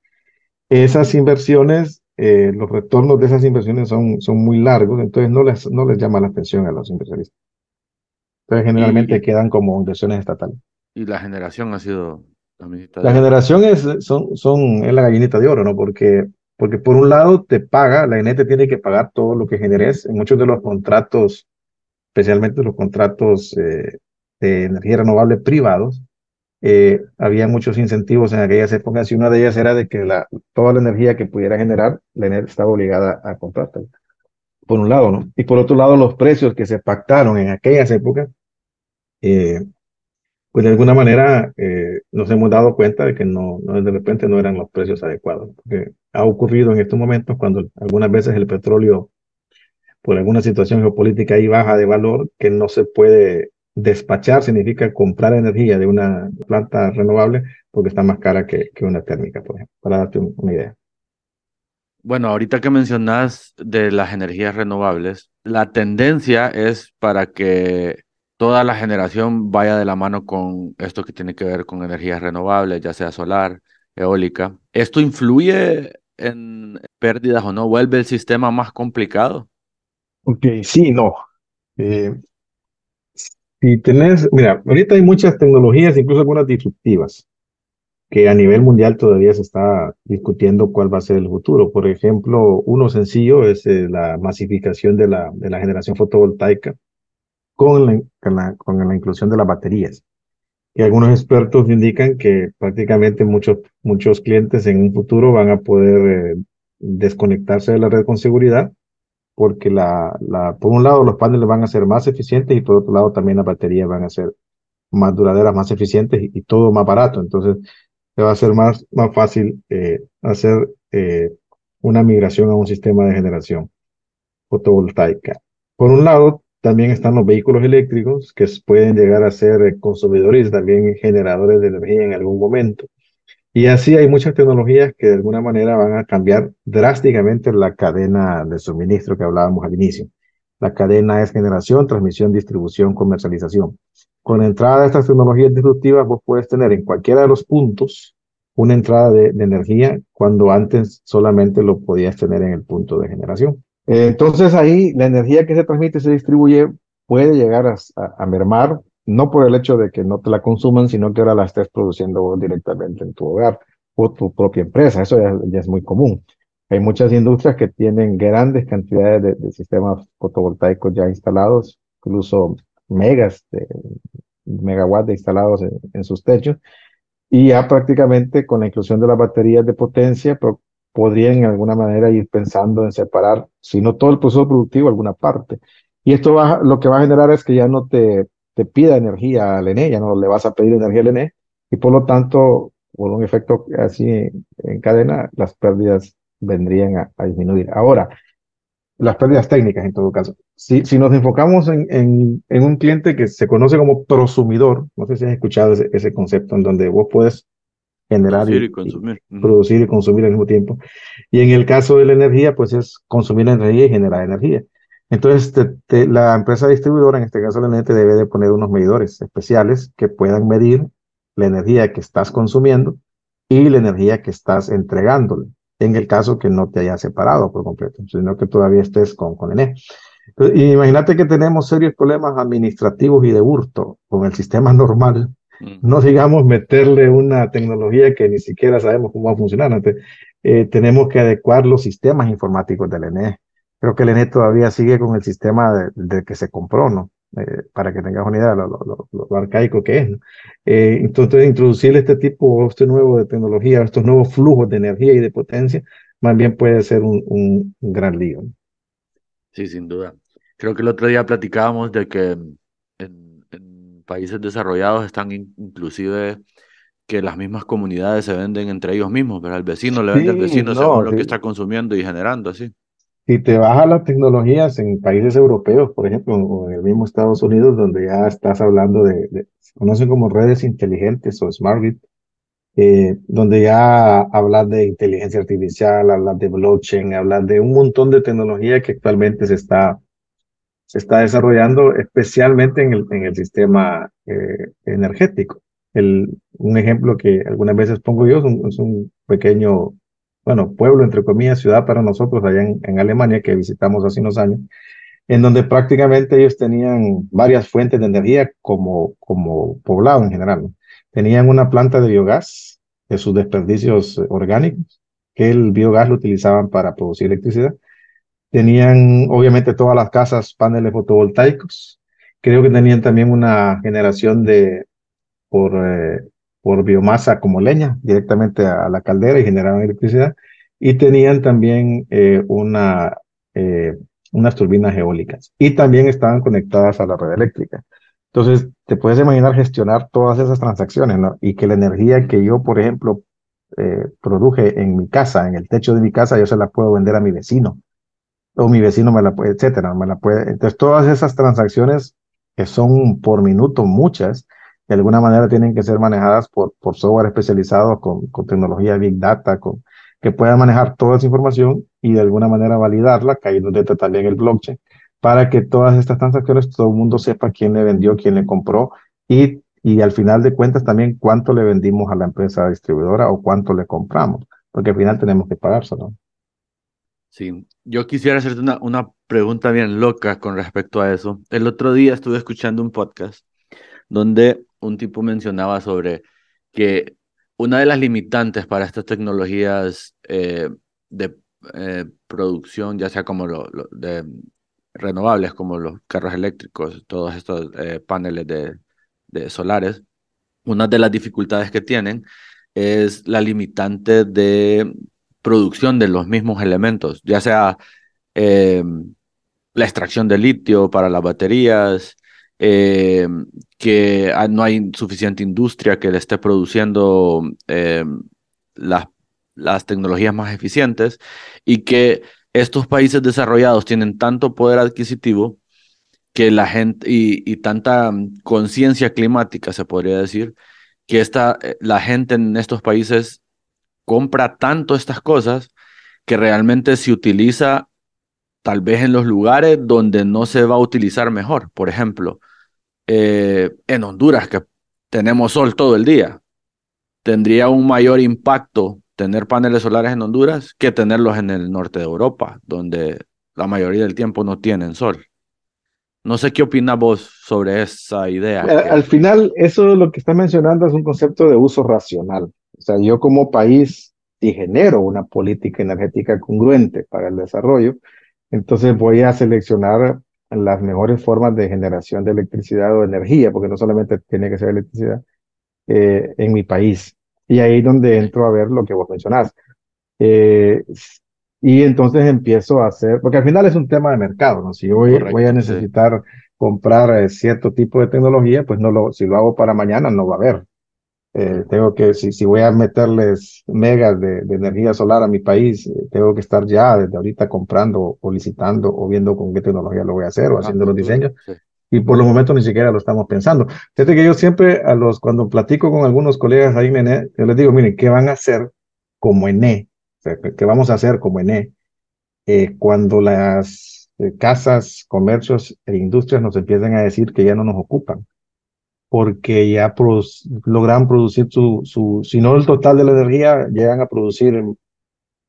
Esas inversiones, eh, los retornos de esas inversiones son, son muy largos, entonces no les, no les llama la atención a los inversionistas. Entonces generalmente y, quedan como inversiones estatales. Y la generación ha sido La generación es, son, son, es la gallinita de oro, ¿no? Porque, porque por un lado te paga, la ENE te tiene que pagar todo lo que generes. En muchos de los contratos, especialmente los contratos eh, de energía renovable privados, eh, había muchos incentivos en aquellas épocas y una de ellas era de que la, toda la energía que pudiera generar, la ENE estaba obligada a comprarla. Por un lado, ¿no? Y por otro lado, los precios que se pactaron en aquellas épocas eh, pues de alguna manera eh, nos hemos dado cuenta de que no, no, de repente no eran los precios adecuados. Porque ha ocurrido en estos momentos cuando algunas veces el petróleo, por alguna situación geopolítica ahí baja de valor, que no se puede despachar, significa comprar energía de una planta renovable porque está más cara que, que una térmica, por ejemplo, para darte una idea. Bueno, ahorita que mencionas de las energías renovables, la tendencia es para que toda la generación vaya de la mano con esto que tiene que ver con energías renovables, ya sea solar, eólica. ¿Esto influye en pérdidas o no? ¿Vuelve el sistema más complicado? Ok, sí, no. Eh, si tenés, mira, ahorita hay muchas tecnologías, incluso algunas disruptivas, que a nivel mundial todavía se está discutiendo cuál va a ser el futuro. Por ejemplo, uno sencillo es eh, la masificación de la, de la generación fotovoltaica con la, con la, inclusión de las baterías. Y algunos expertos indican que prácticamente muchos, muchos clientes en un futuro van a poder eh, desconectarse de la red con seguridad, porque la, la, por un lado los paneles van a ser más eficientes y por otro lado también las baterías van a ser más duraderas, más eficientes y, todo más barato. Entonces, se va a ser más, más fácil eh, hacer eh, una migración a un sistema de generación fotovoltaica. Por un lado, también están los vehículos eléctricos que pueden llegar a ser eh, consumidores también generadores de energía en algún momento. Y así hay muchas tecnologías que de alguna manera van a cambiar drásticamente la cadena de suministro que hablábamos al inicio. La cadena es generación, transmisión, distribución, comercialización. Con la entrada de estas tecnologías disruptivas, vos puedes tener en cualquiera de los puntos una entrada de energía cuando antes solamente lo podías tener en el punto de generación. Eh, entonces ahí la energía que se transmite y se distribuye puede llegar a, mermar, no por el hecho de que no te la consuman, sino que ahora la estés produciendo directamente en tu hogar o tu propia empresa. Eso ya, es muy común. Hay muchas industrias que tienen grandes cantidades de, sistemas fotovoltaicos ya instalados, incluso megas, de, megawatts instalados en, sus techos, y ya prácticamente con la inclusión de las baterías de potencia, podrían en alguna manera ir pensando en separar, si no todo el proceso productivo, alguna parte. Y esto va, lo que va a generar es que ya no te, te pida energía al ENE, ya no le vas a pedir energía al ENE, y por lo tanto, por un efecto así en cadena, las pérdidas vendrían a, disminuir. Ahora, las pérdidas técnicas en todo caso. Si, si nos enfocamos en, en, en, un cliente que se conoce como prosumidor, no sé si has escuchado ese, ese concepto en donde vos puedes generar y, consumir. producir y consumir al mismo tiempo. Y en el caso de la energía, pues es consumir energía y generar energía. Entonces, la empresa distribuidora, en este caso la NET, debe de poner unos medidores especiales que puedan medir la energía que estás consumiendo y la energía que estás entregándole, en el caso que no te haya separado por completo, sino que todavía estés con, con ENE. Imagínate que tenemos serios problemas administrativos y de hurto con el sistema [LAUGHS] normal no digamos meterle una tecnología que ni siquiera sabemos cómo va a funcionar. Eh, tenemos que adecuar los sistemas informáticos del ENE. Creo que el ENE todavía sigue con el sistema de, que se compró, ¿no? Eh, para que tengas una idea de lo, arcaico que es. Eh, entonces, introducir este tipo, este nuevo de tecnología, estos nuevos flujos de energía y de potencia, más bien puede ser un, un gran lío. Sí, sin duda. Creo que el otro día platicábamos de que en países desarrollados están inclusive que las mismas comunidades se venden entre ellos mismos, pero al vecino le vende al vecino según lo que está consumiendo y generando, así. Si te bajas las tecnologías en países europeos, por ejemplo, o en el mismo Estados Unidos, donde ya estás hablando de, se conocen como redes inteligentes o smart grid, eh, donde ya hablas de inteligencia artificial, hablas de blockchain, hablas de un montón de tecnología que actualmente se está se está desarrollando especialmente en el, en el sistema eh, energético. El, un ejemplo que algunas veces pongo yo es un, pequeño, bueno, pueblo, entre comillas, ciudad para nosotros allá en, Alemania que visitamos hace unos años, en donde prácticamente ellos tenían varias fuentes de energía como, como poblado en general. Tenían una planta de biogás de sus desperdicios orgánicos, que el biogás lo utilizaban para producir electricidad. Tenían, obviamente, todas las casas paneles fotovoltaicos. Creo que tenían también una generación de por, eh, por biomasa como leña directamente a, la caldera y generaban electricidad. Y tenían también eh, una eh, unas turbinas eólicas y también estaban conectadas a la red eléctrica. Entonces, te puedes imaginar gestionar todas esas transacciones ¿no? y que la energía que yo, por ejemplo, eh, produje en mi casa, en el techo de mi casa, yo se la puedo vender a mi vecino o mi vecino me la puede, etcétera, me la puede. Entonces, todas esas transacciones que son por minuto muchas, de alguna manera tienen que ser manejadas por, por software especializado con, con tecnología Big Data, con, que pueda manejar toda esa información y de alguna manera validarla, que ahí también el blockchain, para que todas estas transacciones todo el mundo sepa quién le vendió, quién le compró y, y al final de cuentas también cuánto le vendimos a la empresa distribuidora o cuánto le compramos, porque al final tenemos que pagárselo. Sí, yo quisiera hacerte una, una pregunta bien loca con respecto a eso. El otro día estuve escuchando un podcast donde un tipo mencionaba sobre que una de las limitantes para estas tecnologías eh, de eh, producción, ya sea como lo, de renovables, como los carros eléctricos, todos estos eh, paneles de, de, solares, una de las dificultades que tienen es la limitante de producción de los mismos elementos, ya sea la extracción de litio para las baterías, eh, que no hay suficiente industria que le esté produciendo eh, las, las tecnologías más eficientes y que estos países desarrollados tienen tanto poder adquisitivo que la gente y, tanta conciencia climática, se podría decir, que esta, eh, la gente en estos países compra tanto estas cosas que realmente se utiliza tal vez en los lugares donde no se va a utilizar mejor. Por ejemplo, eh, en Honduras, que tenemos sol todo el día, tendría un mayor impacto tener paneles solares en Honduras que tenerlos en el norte de Europa, donde la mayoría del tiempo no tienen sol. No sé qué opinas vos sobre esa idea. Al final, eso lo que está mencionando es un concepto de uso racional. O sea, yo como país, si genero una política energética congruente para el desarrollo, entonces voy a seleccionar las mejores formas de generación de electricidad o energía, porque no solamente tiene que ser electricidad, eh, en mi país. Y ahí es donde entro a ver lo que vos mencionás. Eh, y entonces empiezo a hacer, porque al final es un tema de mercado, ¿no? Si yo voy, voy a necesitar comprar eh, cierto tipo de tecnología, pues no lo, si lo hago para mañana no va a haber. Eh, tengo que, si, si voy a meterles megas de, de energía solar a mi país, eh, tengo que estar ya desde ahorita comprando o licitando o viendo con qué tecnología lo voy a hacer o ah, haciendo los diseños. Y por los momentos ni siquiera lo estamos pensando. Fíjate que yo siempre, a los, cuando platico con algunos colegas ahí en ENE, yo les digo, miren, ¿qué van a hacer como ENE? O sea, ¿qué vamos a hacer como ENE? Eh, cuando las casas, comercios e industrias nos empiecen a decir que ya no nos ocupan porque ya logran producir su, su, si no el total de la energía, llegan a producir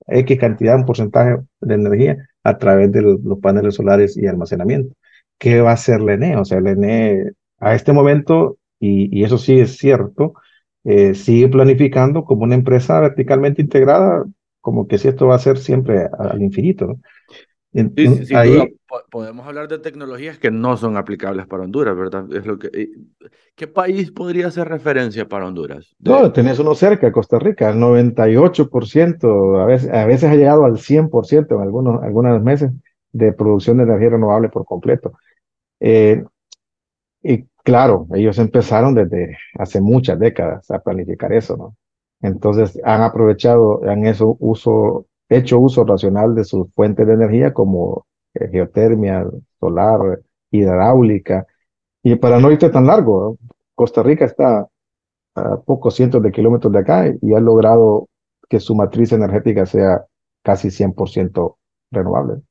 X cantidad, un porcentaje de energía a través de los, paneles solares y almacenamiento. ¿Qué va a hacer la ENE? O sea, la ENE a este momento, y, y eso sí es cierto, eh, sigue planificando como una empresa verticalmente integrada, como que si esto va a ser siempre al infinito. ¿no? Ahí, podemos hablar de tecnologías que no son aplicables para Honduras, ¿verdad? Es lo que, ¿Qué país podría ser referencia para Honduras? No, tenés uno cerca, Costa Rica, 98%, a veces, a veces ha llegado al 100% en algunos, algunos meses de producción de energía renovable por completo. Eh, y claro, ellos empezaron desde hace muchas décadas a planificar eso, ¿no? Entonces han aprovechado, han eso uso hecho uso racional de sus fuentes de energía como eh, geotermia, solar, hidráulica. Y para no irte tan largo, Costa Rica está a pocos cientos de kilómetros de acá y ha logrado que su matriz energética sea casi 100% renovable.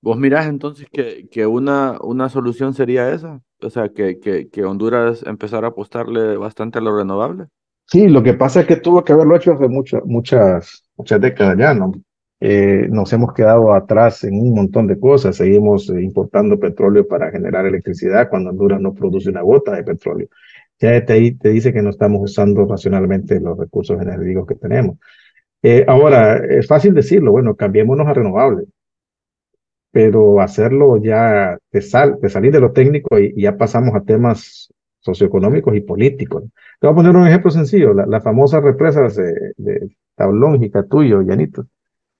¿Vos mirás entonces que, que una, una solución sería esa? O sea, que, que, que Honduras empezara a apostarle bastante a lo renovable. Sí, lo que pasa es que tuvo que haberlo hecho hace muchas, muchas, muchas décadas ya, ¿no? eh, nos hemos quedado atrás en un montón de cosas. Seguimos eh, importando petróleo para generar electricidad cuando Honduras no produce una gota de petróleo. Ya te, te dice que no estamos usando racionalmente los recursos energéticos que tenemos. Eh, ahora, es fácil decirlo, bueno, cambiémonos a renovables, pero hacerlo ya te, sal, te salir de lo técnico y, ya pasamos a temas socioeconómicos y políticos. Te voy a poner un ejemplo sencillo, la, la famosa represa de, de Tablón y Catuyo, Llanito.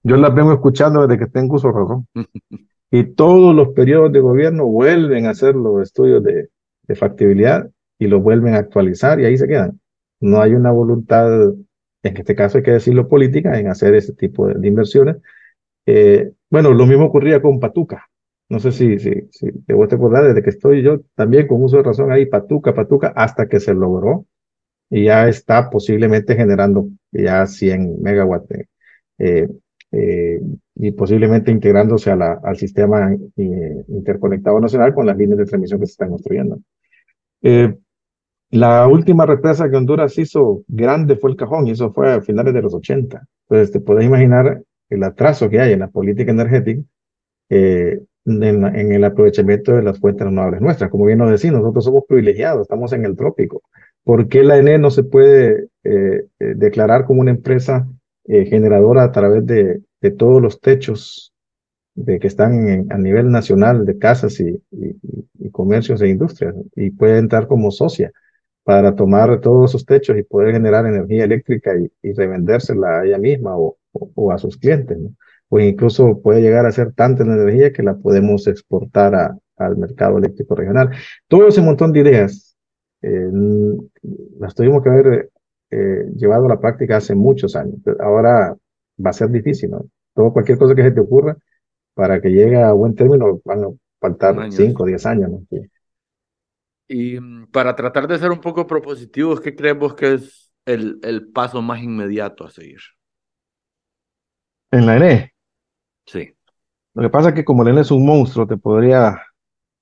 Yo las vengo escuchando desde que tengo uso razón. [LAUGHS] y todos los periodos de gobierno vuelven a hacer los estudios de, de factibilidad y los vuelven a actualizar y ahí se quedan. No hay una voluntad, en este caso hay que decirlo política, en hacer ese tipo de, inversiones. Eh, bueno, lo mismo ocurría con Patuca. No sé si, si, si te voy a acordar, desde que estoy yo también con uso de razón ahí, Patuca, Patuca, hasta que se logró y ya está posiblemente generando ya 100 megawatts eh, eh, y posiblemente integrándose al sistema eh, interconectado nacional con las líneas de transmisión que se están construyendo. Eh, la última represa que Honduras hizo grande fue el Cajón y eso fue a finales de los 80. Entonces te puedes imaginar el atraso que hay en la política energética en, en, el aprovechamiento de las fuentes renovables nuestras. Como bien nos decís, nosotros somos privilegiados, estamos en el trópico. ¿Por qué la ENE no se puede declarar como una empresa eh, generadora a través de, todos los techos de que están a nivel nacional de casas y, y, comercios e industrias y puede entrar como socia para tomar todos esos techos y poder generar energía eléctrica y, revendérsela a ella misma o, a sus clientes. O incluso puede llegar a ser tanta energía que la podemos exportar al mercado eléctrico regional. Todo ese montón de ideas eh, las tuvimos que ver eh, llevado a la práctica hace muchos años. Ahora va a ser difícil, ¿no? Todo, cualquier cosa que se te ocurra, para que llegue a buen término, van a faltar 5 o 10 años, ¿no? Y mm, para tratar de ser un poco propositivos, ¿qué creemos que es el, el paso más inmediato a seguir? En la ENE. Sí. Lo que pasa es que como la ENE es un monstruo, te podría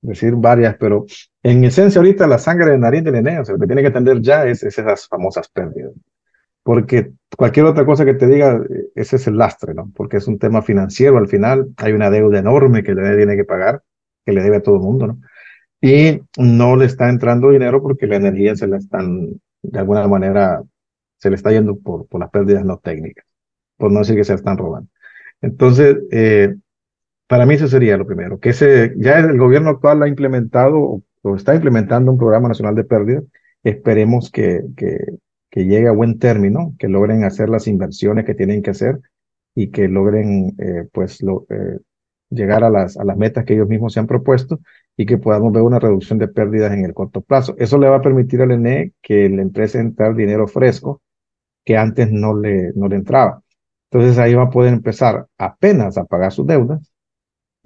decir varias, pero en esencia ahorita la sangre de nariz del sea, lo que tiene que atender ya es, esas famosas pérdidas. Porque cualquier otra cosa que te diga, ese es el lastre, ¿no? Porque es un tema financiero al final, hay una deuda enorme que le tiene que pagar, que le debe a todo el mundo, ¿no? Y no le está entrando dinero porque la energía se la están, de alguna manera, se le está yendo por, por las pérdidas no técnicas, por no decir que se están robando. Entonces, eh, para mí eso sería lo primero, que ese, ya el gobierno actual ha implementado o, está implementando un programa nacional de pérdidas. Esperemos que, que, que, llegue a buen término, que logren hacer las inversiones que tienen que hacer y que logren eh, pues lo, eh, llegar a las, a las metas que ellos mismos se han propuesto y que podamos ver una reducción de pérdidas en el corto plazo. Eso le va a permitir al ENE que la empresa entrar dinero fresco que antes no le, no le entraba. Entonces ahí va a poder empezar apenas a pagar sus deudas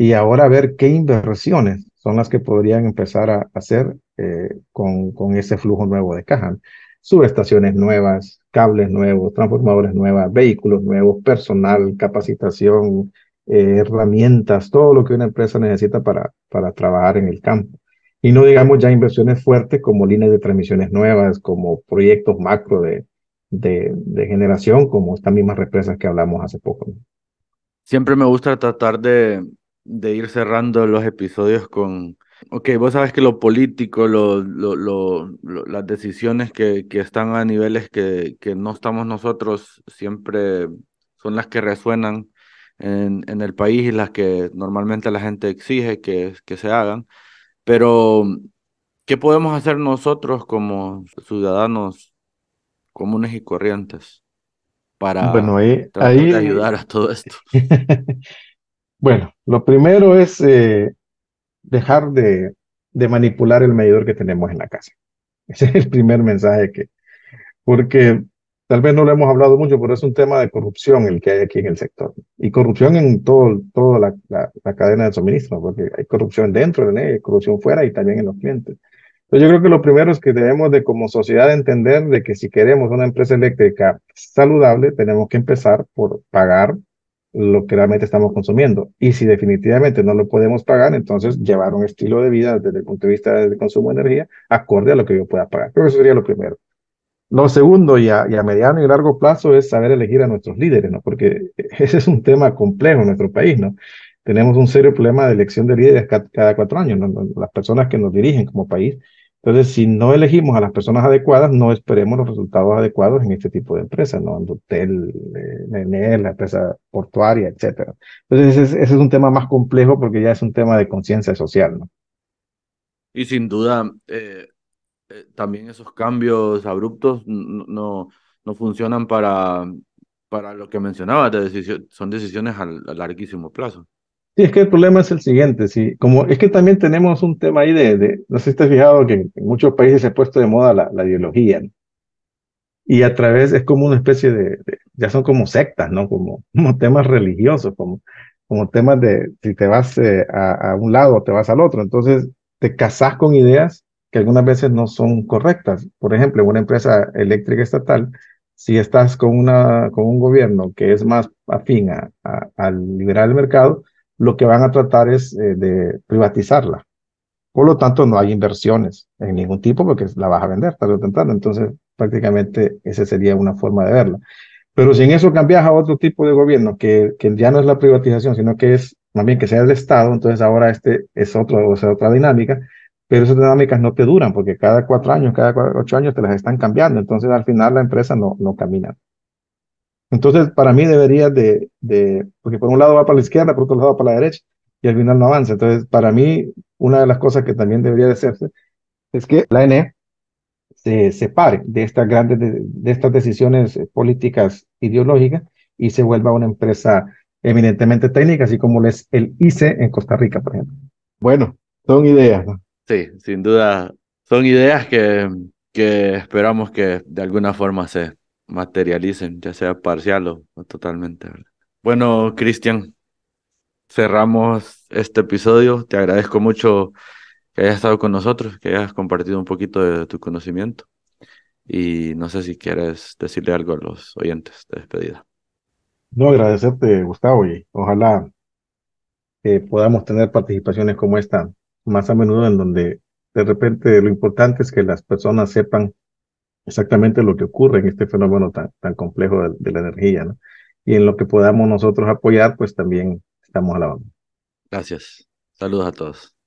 y ahora ver qué inversiones son las que podrían empezar a hacer eh, con, con ese flujo nuevo de caja. Subestaciones nuevas, cables nuevos, transformadores nuevos, vehículos nuevos, personal, capacitación, eh, herramientas, todo lo que una empresa necesita para, para trabajar en el campo. Y no digamos ya inversiones fuertes como líneas de transmisiones nuevas, como proyectos macro de, de, de generación, como estas mismas represas que hablamos hace poco. Siempre me gusta tratar de, de ir cerrando los episodios con, ok, vos sabes que lo político, lo, lo, lo, las decisiones que, que, están a niveles que, que no estamos nosotros siempre son las que resuenan en, en, el país y las que normalmente la gente exige que, que se hagan. Pero, ¿qué podemos hacer nosotros como ciudadanos comunes y corrientes para bueno, tratar de ayudar a todo esto? [LAUGHS] [LAUGHS] Bueno, lo primero es eh, dejar de, de, manipular el medidor que tenemos en la casa. [LAUGHS] Ese es el primer mensaje que, porque tal vez no lo hemos hablado mucho, pero es un tema de corrupción el que hay aquí en el sector. Y corrupción en todo, toda la, la, cadena de suministro, porque hay corrupción dentro de él, hay corrupción fuera y también en los clientes. Entonces yo creo que lo primero es que debemos de como sociedad entender de que si queremos una empresa eléctrica saludable, tenemos que empezar por pagar lo que realmente estamos consumiendo. Y si definitivamente no lo podemos pagar, entonces llevar un estilo de vida desde el punto de vista del consumo de energía acorde a lo que yo pueda pagar. Creo que eso sería lo primero. Lo segundo, y a, y mediano y largo plazo, es saber elegir a nuestros líderes, ¿no? Porque [LAUGHS] ese es un tema complejo en nuestro país, ¿no? Tenemos un serio problema de elección de líderes cada, cada cuatro años, ¿no? Las personas que nos dirigen como país entonces, si no elegimos a las personas adecuadas, no esperemos los resultados adecuados en este tipo de empresas, ¿no? En hotel, eh, la empresa portuaria, etcétera. Entonces, ese, es un tema más complejo porque ya es un tema de conciencia social, ¿no? Y sin duda, eh, eh, también esos cambios abruptos no, no, funcionan para, para lo que mencionabas, de son decisiones a larguísimo plazo. Sí, es que el problema es el siguiente, sí, como es que también tenemos un tema ahí de, no sé si has fijado que en muchos países se ha puesto de moda la, la ideología, y a través es como una especie de, ya son como sectas, ¿no? Como, [LAUGHS] como temas religiosos, como, como temas de si te vas eh, a, a, un lado o te vas al otro, entonces te casas con ideas que algunas veces no son correctas. Por ejemplo, en una empresa eléctrica estatal, si estás con, una, con un gobierno que es más afín a, liberar el mercado, lo que van a tratar es eh, de privatizarla. Por lo tanto, no hay inversiones en ningún tipo porque la vas a vender tarde o. Entonces, prácticamente esa sería una forma de verla. Pero si en eso cambias a otro tipo de gobierno, que, que ya no es la privatización, sino que es más bien que sea el Estado, entonces ahora este es otro, o sea, otra dinámica, pero esas dinámicas no te duran porque cada cuatro años, cada ocho años te las están cambiando. Entonces, al final la empresa no, no camina. Entonces, para mí debería de, de, porque por un lado va para la izquierda, por otro lado va para la derecha, y al final no avanza. Entonces, para mí, una de las cosas que también debería de hacerse es que la ENE se separe de estas grandes, de, estas decisiones políticas ideológicas y se vuelva una empresa eminentemente técnica, así como es el ICE en Costa Rica, por ejemplo. Bueno, son ideas, ¿no? Sí, sin duda, son ideas que, que esperamos que de alguna forma se, materialicen, ya sea parcial o, totalmente. Bueno, Cristian, cerramos este episodio. Te agradezco mucho que hayas estado con nosotros, que hayas compartido un poquito de tu conocimiento. Y no sé si quieres decirle algo a los oyentes de despedida. No, agradecerte, Gustavo, y ojalá que podamos tener participaciones como esta más a menudo en donde de repente lo importante es que las personas sepan exactamente lo que ocurre en este fenómeno tan, tan complejo de, la energía, ¿no? Y en lo que podamos nosotros apoyar, pues también estamos a la banda. Gracias. Saludos a todos.